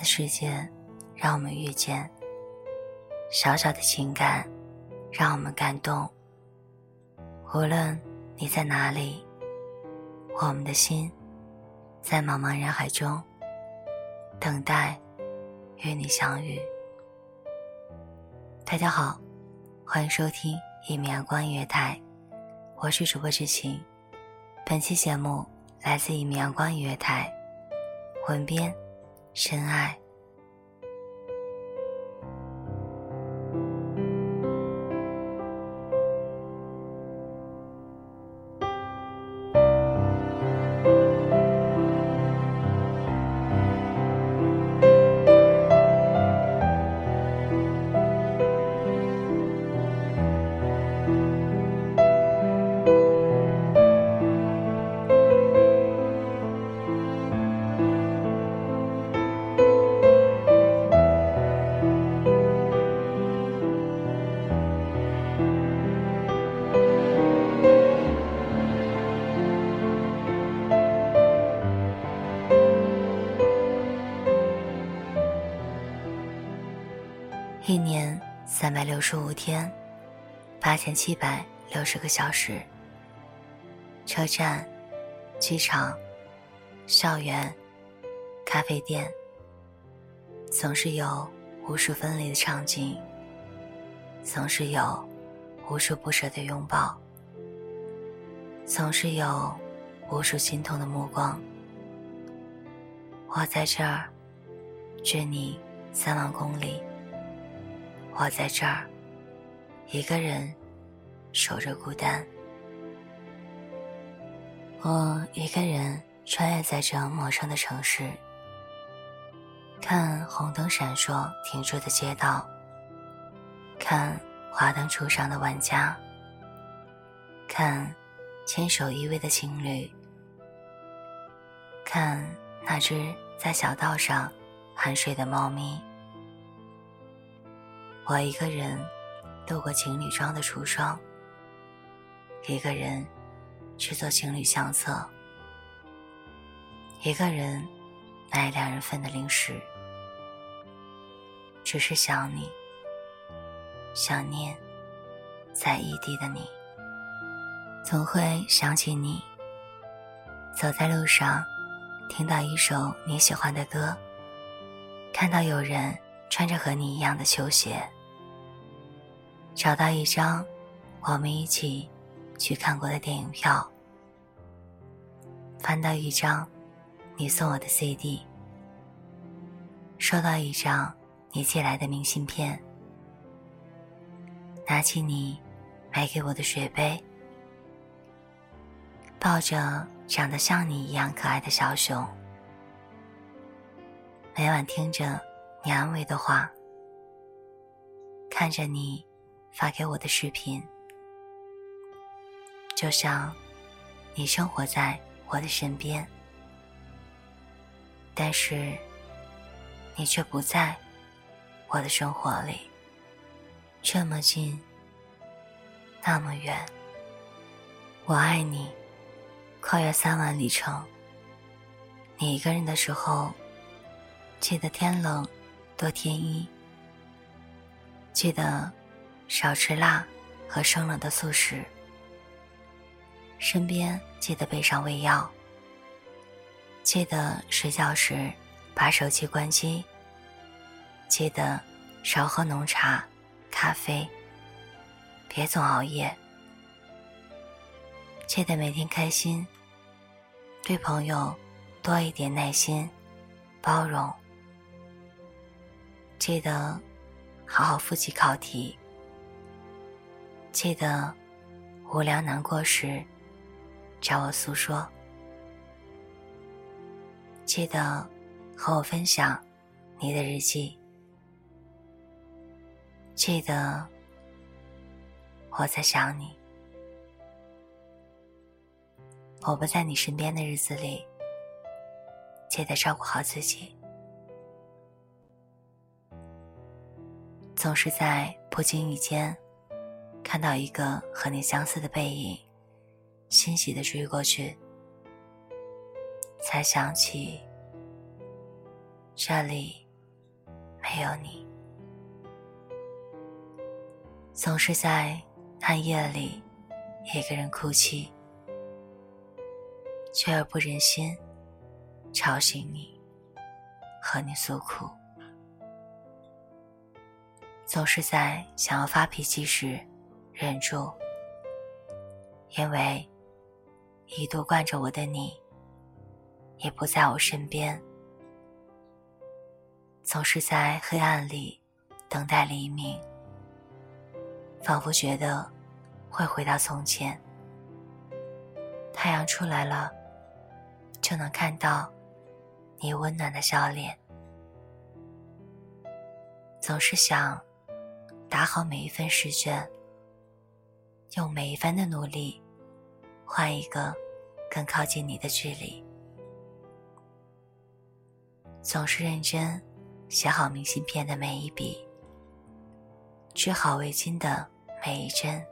的世界，让我们遇见；小小的情感，让我们感动。无论你在哪里，我们的心在茫茫人海中等待与你相遇。大家好，欢迎收听一米阳光音乐台，我是主播知晴。本期节目来自一米阳光音乐台，文编。深爱。一年三百六十五天，八千七百六十个小时。车站、机场、校园、咖啡店，总是有无数分离的场景，总是有无数不舍的拥抱，总是有无数心痛的目光。我在这儿，距你三万公里。我在这儿，一个人守着孤单。我一个人穿越在这陌生的城市，看红灯闪烁停住的街道，看华灯初上的万家，看牵手依偎的情侣，看那只在小道上酣睡的猫咪。我一个人度过情侣装的橱窗，一个人去做情侣相册，一个人买两人份的零食，只是想你，想念在异地的你，总会想起你。走在路上，听到一首你喜欢的歌，看到有人穿着和你一样的球鞋。找到一张我们一起去看过的电影票，翻到一张你送我的 CD，收到一张你寄来的明信片，拿起你买给我的水杯，抱着长得像你一样可爱的小熊，每晚听着你安慰的话，看着你。发给我的视频，就像你生活在我的身边，但是你却不在我的生活里。这么近，那么远，我爱你，跨越三万里程。你一个人的时候，记得天冷多添衣，记得。少吃辣和生冷的素食，身边记得备上胃药。记得睡觉时把手机关机。记得少喝浓茶、咖啡，别总熬夜。记得每天开心，对朋友多一点耐心、包容。记得好好复习考题。记得无聊难过时找我诉说。记得和我分享你的日记。记得我在想你。我不在你身边的日子里，记得照顾好自己。总是在不经意间看到一个和你相似的背影，欣喜的追过去，才想起这里没有你。总是在暗夜里一个人哭泣。却又不忍心吵醒你，和你诉苦，总是在想要发脾气时忍住，因为一度惯着我的你，也不在我身边，总是在黑暗里等待黎明，仿佛觉得会回到从前，太阳出来了。就能看到你温暖的笑脸。总是想打好每一份试卷，用每一分的努力换一个更靠近你的距离。总是认真写好明信片的每一笔，织好围巾的每一针，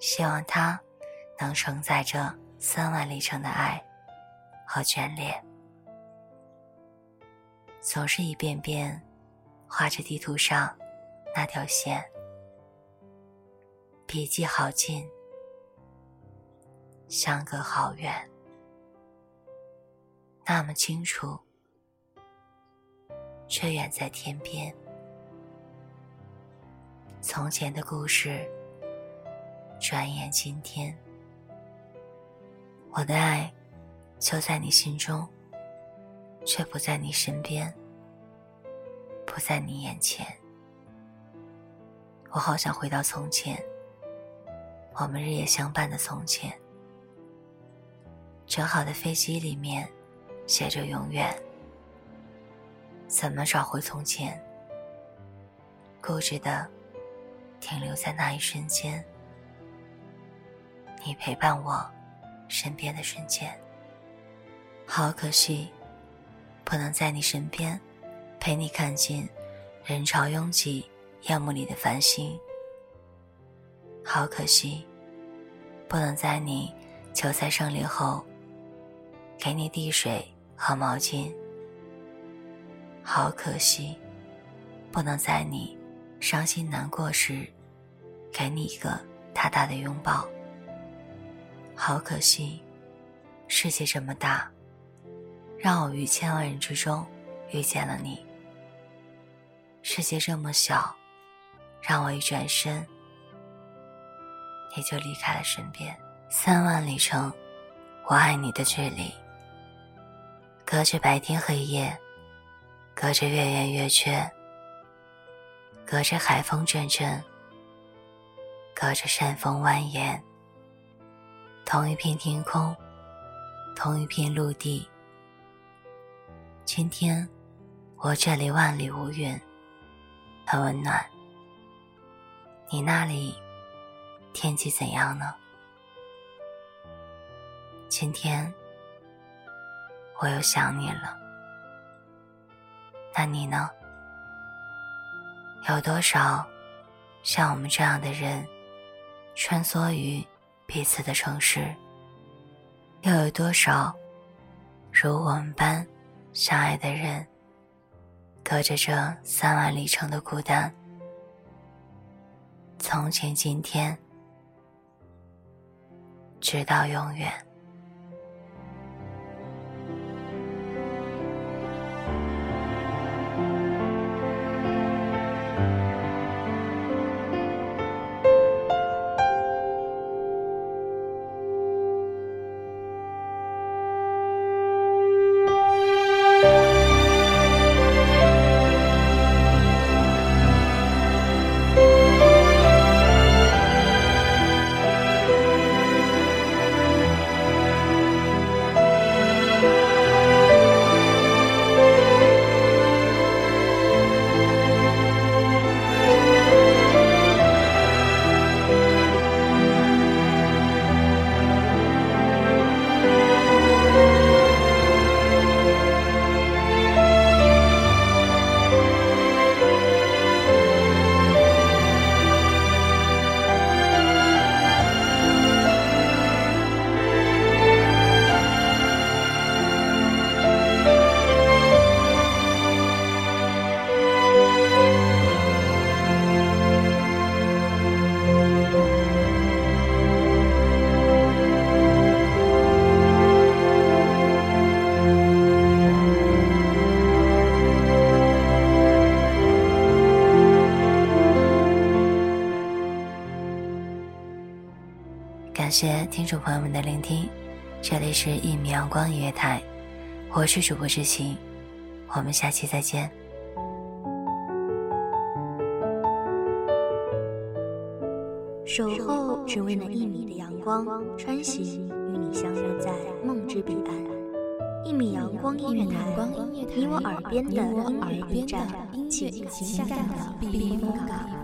希望它能承载着。三万里程的爱和眷恋，总是一遍遍画着地图上那条线，笔迹好近，相隔好远，那么清楚，却远在天边。从前的故事，转眼今天。我的爱就在你心中，却不在你身边，不在你眼前。我好想回到从前，我们日夜相伴的从前。整好的飞机里面写着永远，怎么找回从前？固执的停留在那一瞬间，你陪伴我。身边的瞬间，好可惜，不能在你身边，陪你看见人潮拥挤夜幕里的繁星。好可惜，不能在你球赛胜利后，给你递水和毛巾。好可惜，不能在你伤心难过时，给你一个大大的拥抱。好可惜，世界这么大，让我于千万人之中遇见了你。世界这么小，让我一转身，你就离开了身边。三万里程，我爱你的距离，隔着白天黑夜，隔着月圆月缺，隔着海风阵阵，隔着山峰蜿蜒。同一片天空，同一片陆地。今天，我这里万里无云，很温暖。你那里天气怎样呢？今天，我又想你了。那你呢？有多少像我们这样的人，穿梭于？彼此的城市，又有多少如我们般相爱的人，隔着这三万里程的孤单？从前，今天，直到永远。感谢听众朋友们的聆听，这里是一米阳光音乐台，我是主播知行，我们下期再见。守候只为那一米的阳光，穿行与你相约在梦之彼岸。一米阳光音乐台，你我耳边的音乐驿站，情感的避风港。